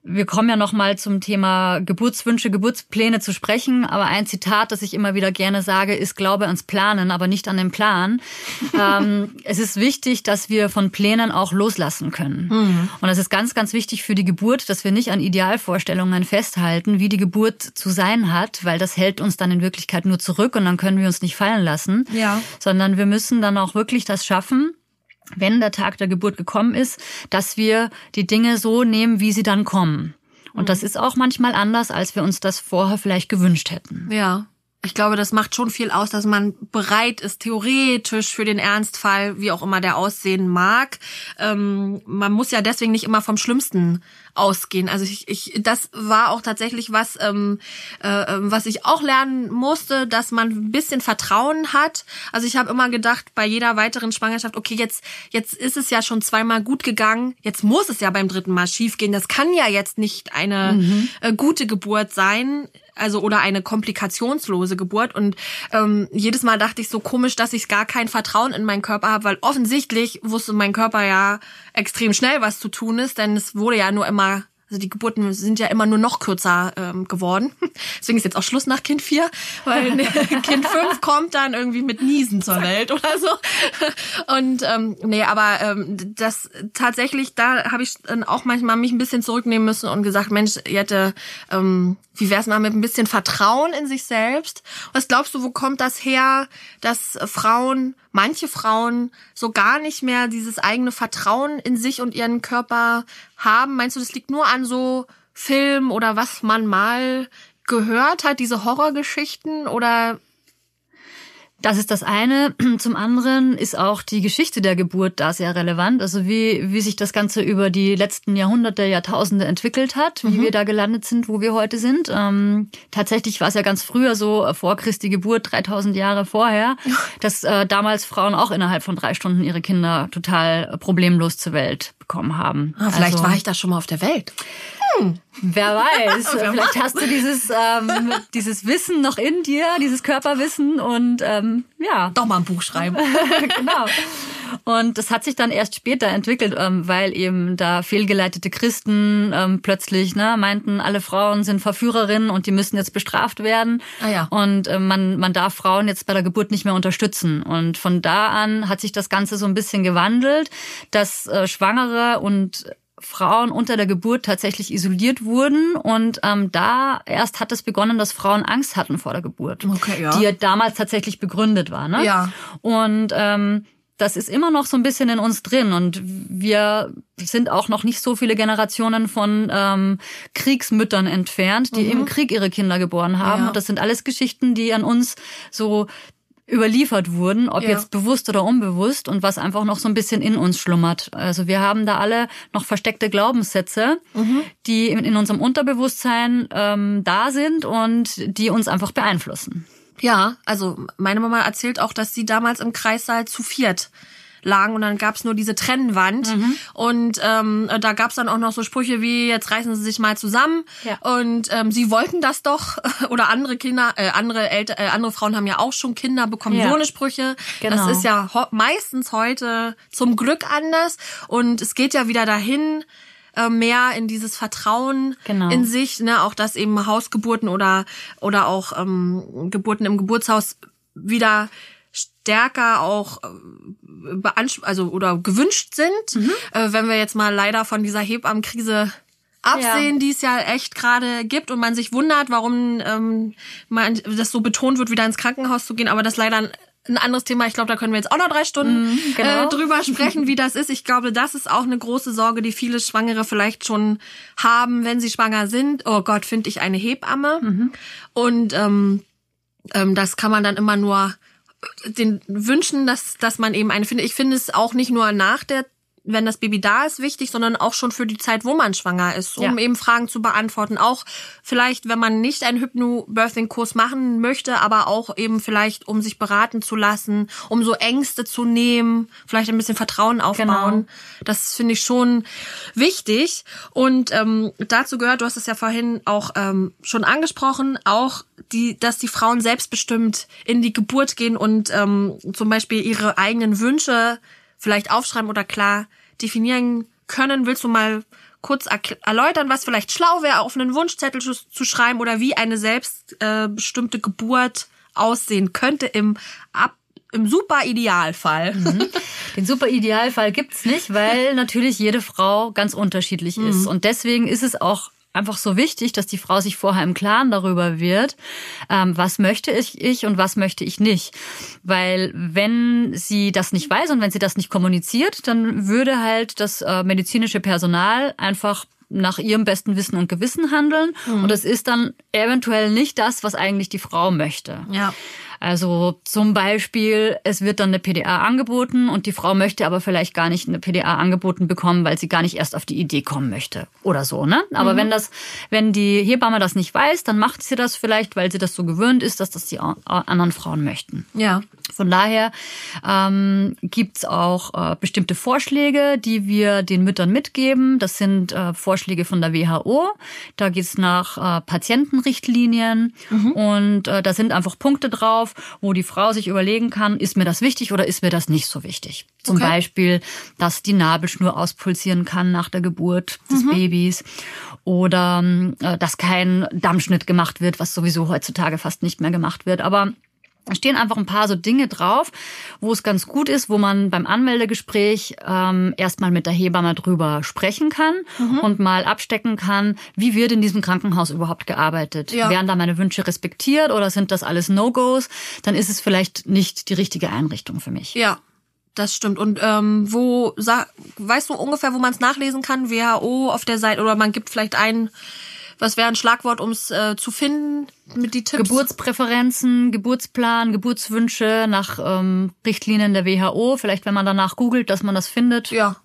wir kommen ja noch mal zum Thema Geburtswünsche, Geburtspläne zu sprechen. Aber ein Zitat, das ich immer wieder gerne sage, ist Glaube ans Planen, aber nicht an den Plan. ähm, es ist wichtig, dass wir von Plänen auch loslassen können. Mhm. Und es ist ganz, ganz wichtig für die Geburt, dass wir nicht an Idealvorstellungen festhalten, wie die Geburt zu sein hat, weil das hält uns dann in Wirklichkeit nur zurück und dann können wir uns nicht fallen lassen. Ja. Sondern wir müssen dann auch wirklich das schaffen, wenn der Tag der Geburt gekommen ist, dass wir die Dinge so nehmen, wie sie dann kommen. Und das mhm. ist auch manchmal anders, als wir uns das vorher vielleicht gewünscht hätten. Ja. Ich glaube, das macht schon viel aus, dass man bereit ist, theoretisch für den Ernstfall, wie auch immer der aussehen mag. Ähm, man muss ja deswegen nicht immer vom Schlimmsten ausgehen. Also ich, ich das war auch tatsächlich was, ähm, äh, ähm, was ich auch lernen musste, dass man ein bisschen Vertrauen hat. Also ich habe immer gedacht, bei jeder weiteren Schwangerschaft, okay, jetzt jetzt ist es ja schon zweimal gut gegangen, jetzt muss es ja beim dritten Mal schiefgehen. Das kann ja jetzt nicht eine mhm. äh, gute Geburt sein also oder eine komplikationslose Geburt. Und ähm, jedes Mal dachte ich so komisch, dass ich gar kein Vertrauen in meinen Körper habe, weil offensichtlich wusste mein Körper ja extrem schnell, was zu tun ist, denn es wurde ja nur immer also die Geburten sind ja immer nur noch kürzer ähm, geworden. Deswegen ist jetzt auch Schluss nach Kind 4, weil Kind 5 kommt dann irgendwie mit Niesen zur Welt oder so. Und ähm, nee, aber ähm, das tatsächlich, da habe ich dann auch manchmal mich ein bisschen zurücknehmen müssen und gesagt, Mensch, Jette, ähm, wie wär's mal mit ein bisschen Vertrauen in sich selbst? Was glaubst du, wo kommt das her, dass Frauen, manche Frauen so gar nicht mehr dieses eigene Vertrauen in sich und ihren Körper haben? Meinst du, das liegt nur an so Film oder was man mal gehört hat, diese Horrorgeschichten oder Das ist das eine. Zum anderen ist auch die Geschichte der Geburt da sehr relevant. Also wie, wie sich das Ganze über die letzten Jahrhunderte, Jahrtausende entwickelt hat, wie mhm. wir da gelandet sind, wo wir heute sind. Ähm, tatsächlich war es ja ganz früher so, äh, vor Christi Geburt, 3000 Jahre vorher, dass äh, damals Frauen auch innerhalb von drei Stunden ihre Kinder total problemlos zur Welt bekommen haben. Ah, vielleicht also, war ich da schon mal auf der Welt. Hm. Wer weiß, vielleicht hast du dieses, ähm, dieses Wissen noch in dir, dieses Körperwissen und ähm, ja. Doch mal ein Buch schreiben. genau. Und das hat sich dann erst später entwickelt, ähm, weil eben da fehlgeleitete Christen ähm, plötzlich ne, meinten, alle Frauen sind Verführerinnen und die müssen jetzt bestraft werden. Ah, ja. Und äh, man, man darf Frauen jetzt bei der Geburt nicht mehr unterstützen. Und von da an hat sich das Ganze so ein bisschen gewandelt, dass äh, Schwangere und Frauen unter der Geburt tatsächlich isoliert wurden und ähm, da erst hat es begonnen, dass Frauen Angst hatten vor der Geburt, okay, ja. die ja damals tatsächlich begründet war. Ne? Ja. Und ähm, das ist immer noch so ein bisschen in uns drin und wir sind auch noch nicht so viele Generationen von ähm, Kriegsmüttern entfernt, die mhm. im Krieg ihre Kinder geboren haben. Ja. Und das sind alles Geschichten, die an uns so überliefert wurden, ob ja. jetzt bewusst oder unbewusst und was einfach noch so ein bisschen in uns schlummert. Also wir haben da alle noch versteckte Glaubenssätze, mhm. die in, unserem Unterbewusstsein ähm, da sind und die uns einfach beeinflussen. Ja, also meine Mama erzählt auch, dass sie damals im Kreissaal zu viert lagen und dann gab's nur diese Trennwand mhm. und ähm, da gab's dann auch noch so Sprüche wie jetzt reißen Sie sich mal zusammen ja. und ähm, sie wollten das doch oder andere Kinder äh, andere Eltern äh, andere Frauen haben ja auch schon Kinder bekommen ja. so eine Sprüche genau. das ist ja meistens heute zum Glück anders und es geht ja wieder dahin äh, mehr in dieses Vertrauen genau. in sich, ne, auch dass eben Hausgeburten oder oder auch ähm, Geburten im Geburtshaus wieder stärker auch äh, also oder gewünscht sind, mhm. äh, wenn wir jetzt mal leider von dieser Hebammenkrise absehen, ja. die es ja echt gerade gibt und man sich wundert, warum ähm, man das so betont wird, wieder ins Krankenhaus zu gehen, aber das leider ein anderes Thema. Ich glaube, da können wir jetzt auch noch drei Stunden mm, genau. äh, drüber sprechen, wie das ist. Ich glaube, das ist auch eine große Sorge, die viele Schwangere vielleicht schon haben, wenn sie schwanger sind. Oh Gott, finde ich eine Hebamme. Mhm. Und ähm, ähm, das kann man dann immer nur den wünschen, dass, dass man eben eine findet. Ich finde es auch nicht nur nach der wenn das Baby da ist, wichtig, sondern auch schon für die Zeit, wo man schwanger ist, um ja. eben Fragen zu beantworten. Auch vielleicht, wenn man nicht einen Hypnobirthing-Kurs machen möchte, aber auch eben vielleicht, um sich beraten zu lassen, um so Ängste zu nehmen, vielleicht ein bisschen Vertrauen aufbauen. Genau. Das finde ich schon wichtig. Und ähm, dazu gehört, du hast es ja vorhin auch ähm, schon angesprochen, auch die, dass die Frauen selbstbestimmt in die Geburt gehen und ähm, zum Beispiel ihre eigenen Wünsche vielleicht aufschreiben oder klar definieren können. Willst du mal kurz erläutern, was vielleicht schlau wäre, auf einen Wunschzettel zu schreiben oder wie eine selbstbestimmte äh, Geburt aussehen könnte im Ab im super Idealfall. Mhm. Den super Idealfall gibt's nicht, weil natürlich jede Frau ganz unterschiedlich ist. Mhm. Und deswegen ist es auch einfach so wichtig, dass die Frau sich vorher im Klaren darüber wird, ähm, was möchte ich, ich und was möchte ich nicht. Weil wenn sie das nicht weiß und wenn sie das nicht kommuniziert, dann würde halt das äh, medizinische Personal einfach nach ihrem besten Wissen und Gewissen handeln. Mhm. Und es ist dann eventuell nicht das, was eigentlich die Frau möchte. Ja. Also zum Beispiel, es wird dann eine PDA angeboten und die Frau möchte aber vielleicht gar nicht eine PDA angeboten bekommen, weil sie gar nicht erst auf die Idee kommen möchte oder so, ne? Aber mhm. wenn das, wenn die Hebamme das nicht weiß, dann macht sie das vielleicht, weil sie das so gewöhnt ist, dass das die anderen Frauen möchten. Ja. Von daher ähm, gibt auch äh, bestimmte Vorschläge, die wir den Müttern mitgeben. Das sind äh, Vorschläge von der WHO. Da geht's nach äh, Patientenrichtlinien mhm. und äh, da sind einfach Punkte drauf, wo die Frau sich überlegen kann, ist mir das wichtig oder ist mir das nicht so wichtig. Zum okay. Beispiel, dass die Nabelschnur auspulsieren kann nach der Geburt des mhm. Babys oder äh, dass kein Dammschnitt gemacht wird, was sowieso heutzutage fast nicht mehr gemacht wird. Aber da stehen einfach ein paar so Dinge drauf, wo es ganz gut ist, wo man beim Anmeldegespräch ähm, erstmal mit der Hebamme drüber sprechen kann mhm. und mal abstecken kann, wie wird in diesem Krankenhaus überhaupt gearbeitet. Ja. Werden da meine Wünsche respektiert oder sind das alles No-Gos? Dann ist es vielleicht nicht die richtige Einrichtung für mich. Ja, das stimmt. Und ähm, wo weißt du ungefähr, wo man es nachlesen kann? WHO auf der Seite oder man gibt vielleicht ein was wäre ein Schlagwort, um es äh, zu finden mit die Tipps? Geburtspräferenzen, Geburtsplan, Geburtswünsche nach ähm, Richtlinien der WHO. Vielleicht, wenn man danach googelt, dass man das findet. Ja.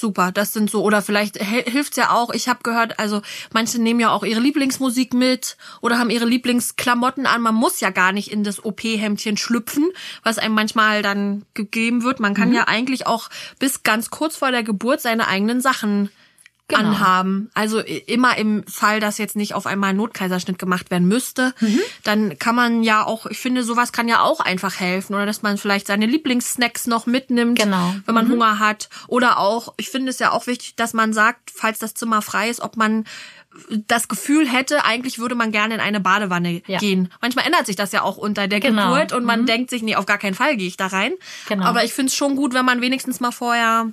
Super, das sind so oder vielleicht hilft's ja auch. Ich habe gehört, also manche nehmen ja auch ihre Lieblingsmusik mit oder haben ihre Lieblingsklamotten an. Man muss ja gar nicht in das OP-Hemdchen schlüpfen, was einem manchmal dann gegeben wird. Man kann mhm. ja eigentlich auch bis ganz kurz vor der Geburt seine eigenen Sachen genau. anhaben. Also immer im Fall, dass jetzt nicht auf einmal ein Notkaiserschnitt gemacht werden müsste, mhm. dann kann man ja auch, ich finde, sowas kann ja auch einfach helfen. Oder dass man vielleicht seine Lieblingssnacks noch mitnimmt, genau. wenn man mhm. Hunger hat. Oder auch, ich finde es ja auch wichtig, dass man sagt, falls das Zimmer frei ist, ob man das Gefühl hätte, eigentlich würde man gerne in eine Badewanne ja. gehen. Manchmal ändert sich das ja auch unter der genau. Geburt und man mhm. denkt sich, nee, auf gar keinen Fall gehe ich da rein. Genau. Aber ich finde es schon gut, wenn man wenigstens mal vorher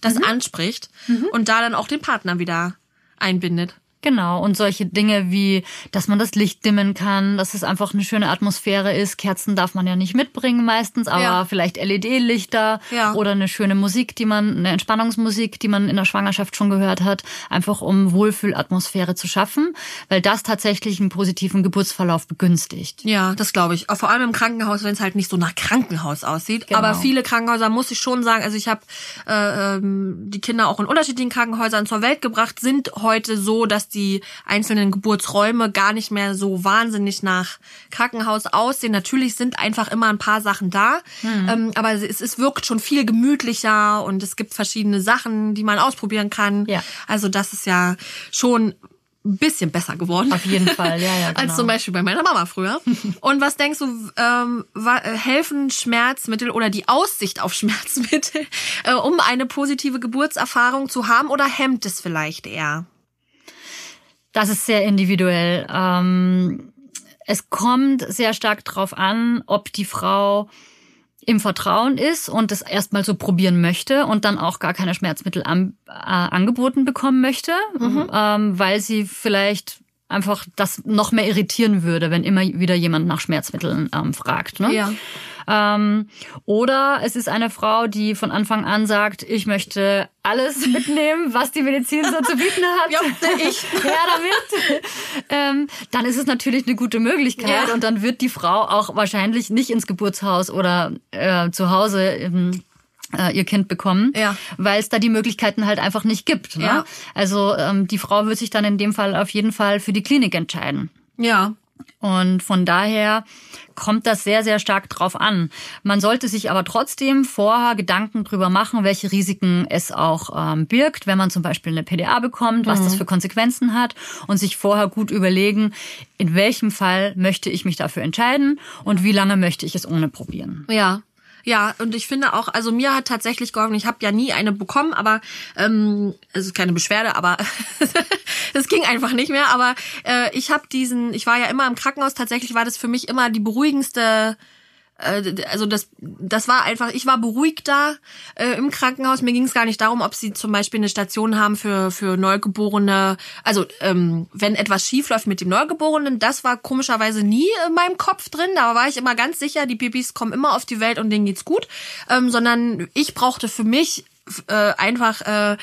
das mhm. anspricht mhm. und da dann auch den Partner wieder einbindet. Genau, und solche Dinge wie, dass man das Licht dimmen kann, dass es einfach eine schöne Atmosphäre ist. Kerzen darf man ja nicht mitbringen meistens, aber ja. vielleicht LED-Lichter ja. oder eine schöne Musik, die man, eine Entspannungsmusik, die man in der Schwangerschaft schon gehört hat, einfach um Wohlfühlatmosphäre zu schaffen, weil das tatsächlich einen positiven Geburtsverlauf begünstigt. Ja, das glaube ich. Vor allem im Krankenhaus, wenn es halt nicht so nach Krankenhaus aussieht. Genau. Aber viele Krankenhäuser, muss ich schon sagen, also ich habe äh, ähm, die Kinder auch in unterschiedlichen Krankenhäusern zur Welt gebracht, sind heute so, dass die einzelnen Geburtsräume gar nicht mehr so wahnsinnig nach Krankenhaus aussehen. Natürlich sind einfach immer ein paar Sachen da, mhm. ähm, aber es, es wirkt schon viel gemütlicher und es gibt verschiedene Sachen, die man ausprobieren kann. Ja. Also das ist ja schon ein bisschen besser geworden. Auf jeden Fall, ja, ja. Genau. Als zum Beispiel bei meiner Mama früher. Und was denkst du, ähm, helfen Schmerzmittel oder die Aussicht auf Schmerzmittel, äh, um eine positive Geburtserfahrung zu haben oder hemmt es vielleicht eher? Das ist sehr individuell. Ähm, es kommt sehr stark darauf an, ob die Frau im Vertrauen ist und es erstmal so probieren möchte und dann auch gar keine Schmerzmittel an, äh, angeboten bekommen möchte, mhm. ähm, weil sie vielleicht einfach das noch mehr irritieren würde, wenn immer wieder jemand nach Schmerzmitteln ähm, fragt. Ne? Ja. Ähm, oder es ist eine Frau, die von Anfang an sagt, ich möchte alles mitnehmen, was die Medizin so zu bieten hat. Ja, ich. ja, damit. ähm, dann ist es natürlich eine gute Möglichkeit ja. und dann wird die Frau auch wahrscheinlich nicht ins Geburtshaus oder äh, zu Hause im äh, ihr Kind bekommen, ja. weil es da die Möglichkeiten halt einfach nicht gibt. Ne? Ja. Also ähm, die Frau wird sich dann in dem Fall auf jeden Fall für die Klinik entscheiden. Ja. Und von daher kommt das sehr, sehr stark drauf an. Man sollte sich aber trotzdem vorher Gedanken drüber machen, welche Risiken es auch ähm, birgt, wenn man zum Beispiel eine PDA bekommt, was mhm. das für Konsequenzen hat und sich vorher gut überlegen, in welchem Fall möchte ich mich dafür entscheiden und wie lange möchte ich es ohne probieren. Ja, ja, und ich finde auch, also mir hat tatsächlich geholfen, ich habe ja nie eine bekommen, aber ähm, es ist keine Beschwerde, aber es ging einfach nicht mehr. Aber äh, ich habe diesen, ich war ja immer im Krankenhaus, tatsächlich war das für mich immer die beruhigendste also das, das war einfach, ich war beruhigt da äh, im Krankenhaus. Mir ging es gar nicht darum, ob sie zum Beispiel eine Station haben für, für Neugeborene. Also ähm, wenn etwas schief läuft mit dem Neugeborenen, das war komischerweise nie in meinem Kopf drin. Da war ich immer ganz sicher, die Babys kommen immer auf die Welt und denen geht's gut. Ähm, sondern ich brauchte für mich äh, einfach äh,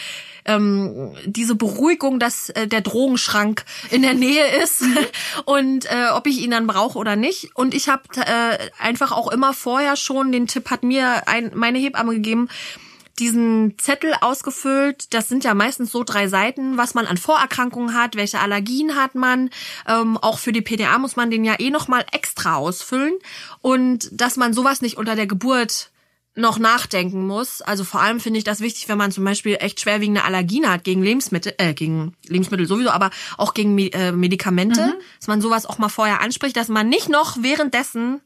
ähm, diese Beruhigung, dass äh, der Drogenschrank in der Nähe ist und äh, ob ich ihn dann brauche oder nicht. Und ich habe äh, einfach auch immer vorher schon, den Tipp hat mir ein, meine Hebamme gegeben, diesen Zettel ausgefüllt. Das sind ja meistens so drei Seiten, was man an Vorerkrankungen hat, welche Allergien hat man. Ähm, auch für die PDA muss man den ja eh nochmal extra ausfüllen. Und dass man sowas nicht unter der Geburt noch nachdenken muss. Also vor allem finde ich das wichtig, wenn man zum Beispiel echt schwerwiegende Allergien hat gegen Lebensmittel, äh, gegen Lebensmittel sowieso, aber auch gegen äh, Medikamente, mhm. dass man sowas auch mal vorher anspricht, dass man nicht noch währenddessen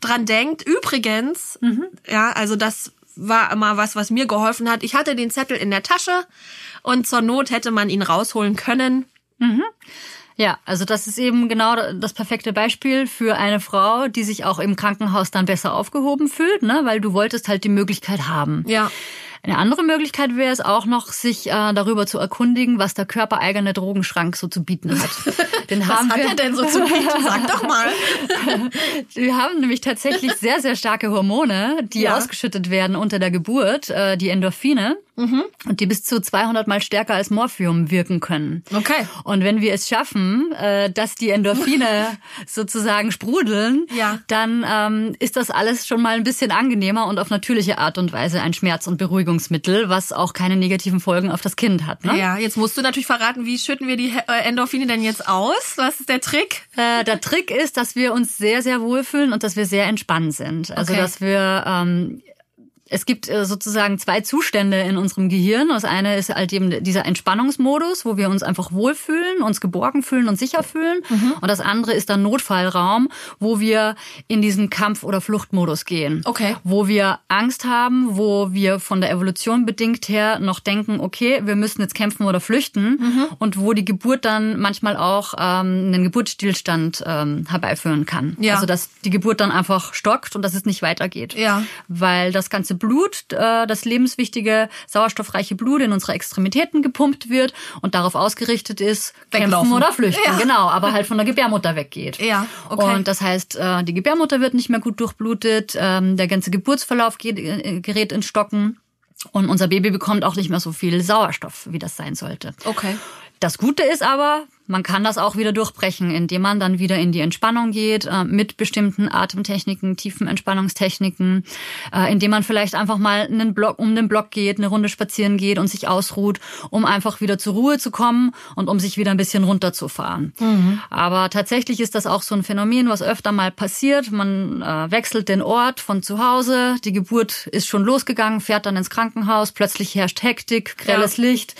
dran denkt. Übrigens, mhm. ja, also das war immer was, was mir geholfen hat. Ich hatte den Zettel in der Tasche und zur Not hätte man ihn rausholen können. Mhm. Ja, also das ist eben genau das perfekte Beispiel für eine Frau, die sich auch im Krankenhaus dann besser aufgehoben fühlt, ne? weil du wolltest halt die Möglichkeit haben. Ja. Eine andere Möglichkeit wäre es auch noch, sich äh, darüber zu erkundigen, was der körpereigene Drogenschrank so zu bieten hat. Den was haben hat wir er denn so zu bieten? Sag doch mal. wir haben nämlich tatsächlich sehr, sehr starke Hormone, die ja. ausgeschüttet werden unter der Geburt, äh, die Endorphine. Und die bis zu 200 mal stärker als Morphium wirken können. Okay. Und wenn wir es schaffen, äh, dass die Endorphine sozusagen sprudeln, Ja. dann ähm, ist das alles schon mal ein bisschen angenehmer und auf natürliche Art und Weise ein Schmerz- und Beruhigungsmittel, was auch keine negativen Folgen auf das Kind hat. Ne? Ja, jetzt musst du natürlich verraten, wie schütten wir die äh, Endorphine denn jetzt aus? Was ist der Trick? Äh, der Trick ist, dass wir uns sehr, sehr wohlfühlen und dass wir sehr entspannt sind. Also Okay. dass wir ähm, es gibt äh, sozusagen zwei Zustände in unserem Gehirn. Das eine ist halt eben dieser Entspannungsmodus, wo wir uns einfach wohlfühlen, uns geborgen fühlen und sicher fühlen. Mhm. Und das andere ist der Notfallraum, wo wir in diesen Kampf- oder Fluchtmodus gehen. Okay. Wo wir Angst haben, wo wir von der Evolution bedingt her noch denken, okay, wir müssen jetzt kämpfen oder flüchten. Mhm. Und wo die Geburt dann manchmal auch ähm, einen Geburtsstillstand ähm, herbeiführen kann. Ja. Also dass die Geburt dann einfach stockt und dass es nicht weitergeht Ja. weil das ganze Blut, äh, das lebenswichtige sauerstoffreiche Blut in unsere Extremitäten gepumpt wird und darauf ausgerichtet ist, Weglaufen. kämpfen oder flüchten. Ja. Genau, aber halt von der Gebärmutter weggeht. Ja, okay. Und das heißt, äh, die Gebärmutter wird nicht mehr gut durchblutet, ähm, der ganze Geburtsverlauf geht, äh, gerät ins Stocken und unser Baby bekommt auch nicht mehr so viel Sauerstoff, wie das sein sollte. Okay. Das Gute ist aber, man kann das auch wieder durchbrechen, indem man dann wieder in die Entspannung geht, äh, mit bestimmten Atemtechniken, tiefen Entspannungstechniken, äh, indem man vielleicht einfach mal einen Block, um den Block geht, eine Runde spazieren geht und sich ausruht, um einfach wieder zur Ruhe zu kommen und um sich wieder ein bisschen runterzufahren. Aber tatsächlich ist das auch so ein Phänomen, was öfter mal passiert. Man äh, wechselt den Ort von zu Hause, die Geburt ist schon losgegangen, fährt dann ins Krankenhaus, plötzlich herrscht Hektik, grelles Licht,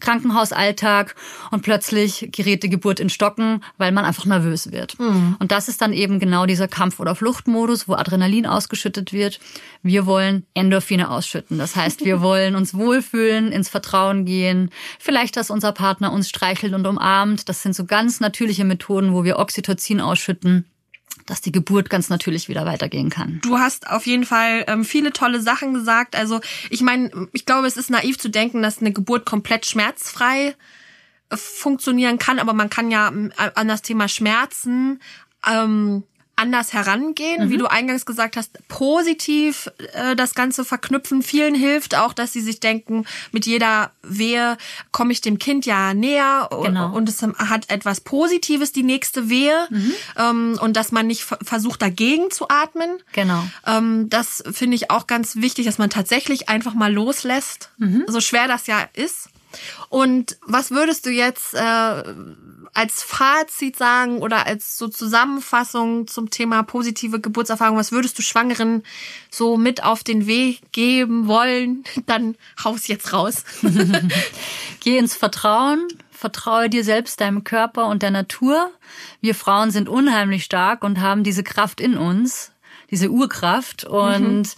Krankenhausalltag und plötzlich gerät die Geburt in Stocken, weil man einfach nervös wird. Und das ist dann eben genau dieser Kampf- oder Fluchtmodus, wo Adrenalin ausgeschüttet wird. Wir wollen Endorphine ausschütten. Das heißt, wir wollen uns wohlfühlen, ins Vertrauen gehen, vielleicht, dass unser Partner uns streichelt und umarmt. Das sind so ganz natürliche Methoden, wo wir Oxytocin ausschütten dass die Geburt ganz natürlich wieder weitergehen kann. Du hast auf jeden Fall ähm, viele tolle Sachen gesagt. Also ich meine, ich glaube, es ist naiv zu denken, dass eine Geburt komplett schmerzfrei funktionieren kann, aber man kann ja ähm, an das Thema Schmerzen ähm, anders herangehen, wie du eingangs gesagt hast, positiv äh, das Ganze verknüpfen. Vielen hilft auch, dass sie sich denken, mit jeder Wehe komme ich dem Kind ja näher Genau. und es hat etwas Positives, die nächste Wehe ähm, und dass man nicht ver- versucht, dagegen zu atmen. Genau. Ähm, das finde ich auch ganz wichtig, dass man tatsächlich einfach mal loslässt, so schwer das ja ist. Und was würdest du jetzt äh, als Fazit sagen oder als so Zusammenfassung zum Thema positive Geburtserfahrung, was würdest du Schwangeren so mit auf den Weg geben wollen? Dann haus jetzt raus. Geh ins Vertrauen, vertraue dir selbst, deinem Körper und der Natur. Wir Frauen sind unheimlich stark und haben diese Kraft in uns, diese Urkraft und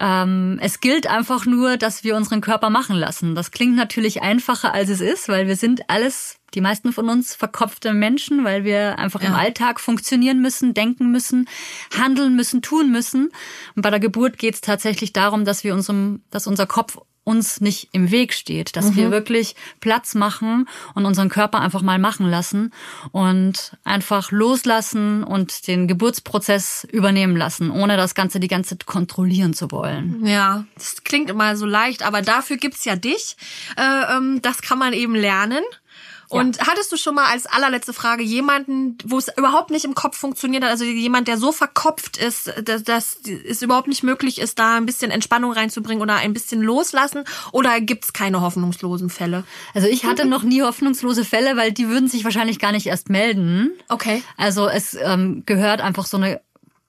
ähm, es gilt einfach nur, dass wir unseren Körper machen lassen. Das klingt natürlich einfacher, als es ist, weil wir sind alles, die meisten von uns, verkopfte Menschen, weil wir einfach im Ja. Alltag funktionieren müssen, denken müssen, handeln müssen, tun müssen. Und bei der Geburt geht es tatsächlich darum, dass wir unserem, dass unser Kopf uns nicht im Weg steht, dass wir wirklich Platz machen und unseren Körper einfach mal machen lassen und einfach loslassen und den Geburtsprozess übernehmen lassen, ohne das Ganze die ganze Zeit kontrollieren zu wollen. Ja, das klingt immer so leicht, aber dafür gibt's ja dich. Äh, ähm, das kann man eben lernen. Und hattest du schon mal als allerletzte Frage jemanden, wo es überhaupt nicht im Kopf funktioniert hat, also jemand, der so verkopft ist, dass, dass es überhaupt nicht möglich ist, da ein bisschen Entspannung reinzubringen oder ein bisschen loslassen? Oder gibt's keine hoffnungslosen Fälle? Also ich hatte noch nie hoffnungslose Fälle, weil die würden sich wahrscheinlich gar nicht erst melden. Okay. Also es ähm, gehört einfach so eine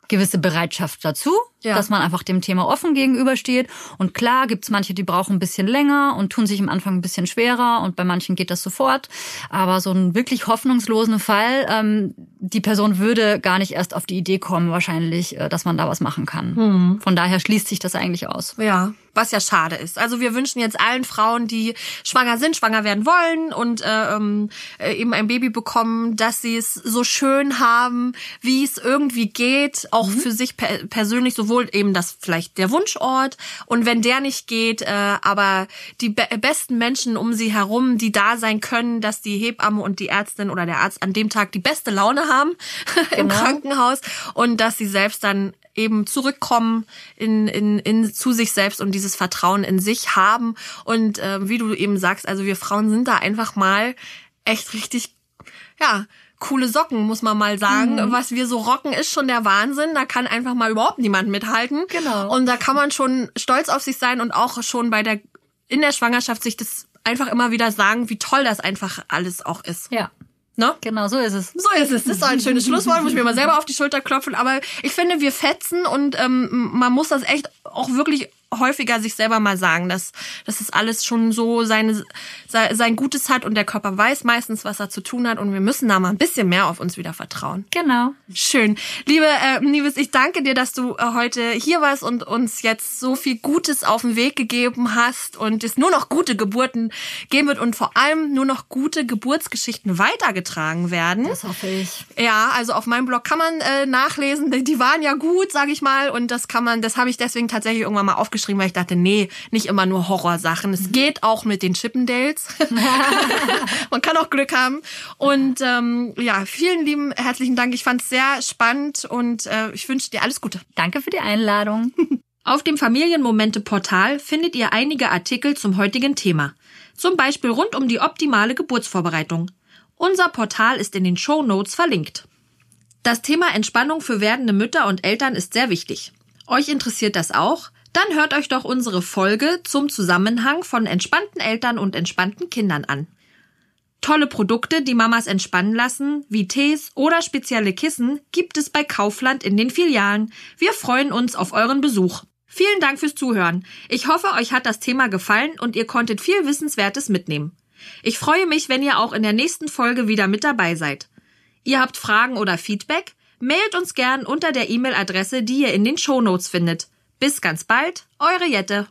gewisse Bereitschaft dazu, Ja. dass man einfach dem Thema offen gegenübersteht. Und klar gibt's manche, die brauchen ein bisschen länger und tun sich am Anfang ein bisschen schwerer und bei manchen geht das sofort. Aber so einen wirklich hoffnungslosen Fall, ähm, die Person würde gar nicht erst auf die Idee kommen, wahrscheinlich, äh, dass man da was machen kann. Von daher schließt sich das eigentlich aus. Ja, was ja schade ist. Also wir wünschen jetzt allen Frauen, die schwanger sind, schwanger werden wollen und äh, ähm, äh, eben ein Baby bekommen, dass sie es so schön haben, wie es irgendwie geht, auch für sich per persönlich, sowohl eben das vielleicht der Wunschort und wenn der nicht geht, äh, aber die be besten Menschen um sie herum, die da sein können, dass die Hebamme und die Ärztin oder der Arzt an dem Tag die beste Laune haben im Genau. Krankenhaus und dass sie selbst dann eben zurückkommen in, in, in zu sich selbst und dieses Vertrauen in sich haben. Und äh, wie du eben sagst, also wir Frauen sind da einfach mal echt richtig, ja, coole Socken, muss man mal sagen. Mhm. Was wir so rocken, ist schon der Wahnsinn. Da kann einfach mal überhaupt niemand mithalten. Genau. Und da kann man schon stolz auf sich sein und auch schon bei der, in der Schwangerschaft sich das einfach immer wieder sagen, wie toll das einfach alles auch ist. Ja. Ne? Genau, so ist es. So ist es. Das ist ein schönes Schlusswort, muss ich mir mal selber auf die Schulter klopfen. Aber ich finde, wir fetzen und ähm, man muss das echt auch wirklich häufiger sich selber mal sagen, dass, dass es alles schon so seine, sein Gutes hat und der Körper weiß meistens, was er zu tun hat und wir müssen da mal ein bisschen mehr auf uns wieder vertrauen. Genau. Schön. Liebe äh, Nives, ich danke dir, dass du äh, heute hier warst und uns jetzt so viel Gutes auf den Weg gegeben hast und es nur noch gute Geburten geben wird und vor allem nur noch gute Geburtsgeschichten weitergetragen werden. Das hoffe ich. Ja, also auf meinem Blog kann man äh, nachlesen, die waren ja gut, sage ich mal und das kann man, das habe ich deswegen tatsächlich irgendwann mal aufgeschrieben aufgeschrieben, weil ich dachte, nee, nicht immer nur Horrorsachen. Es geht auch mit den Chippendales. Man kann auch Glück haben. Und ähm, ja, vielen lieben herzlichen Dank. Ich fand es sehr spannend und äh, ich wünsche dir alles Gute. Danke für die Einladung. Auf dem Familienmomente-Portal findet ihr einige Artikel zum heutigen Thema. Zum Beispiel rund um die optimale Geburtsvorbereitung. Unser Portal ist in den Show Notes verlinkt. Das Thema Entspannung für werdende Mütter und Eltern ist sehr wichtig. Euch interessiert das auch? Dann hört euch doch unsere Folge zum Zusammenhang von entspannten Eltern und entspannten Kindern an. Tolle Produkte, die Mamas entspannen lassen, wie Tees oder spezielle Kissen, gibt es bei Kaufland in den Filialen. Wir freuen uns auf euren Besuch. Vielen Dank fürs Zuhören. Ich hoffe, euch hat das Thema gefallen und ihr konntet viel Wissenswertes mitnehmen. Ich freue mich, wenn ihr auch in der nächsten Folge wieder mit dabei seid. Ihr habt Fragen oder Feedback? Mailt uns gern unter der E-Mail-Adresse, die ihr in den Show Notes findet. Bis ganz bald, eure Jette.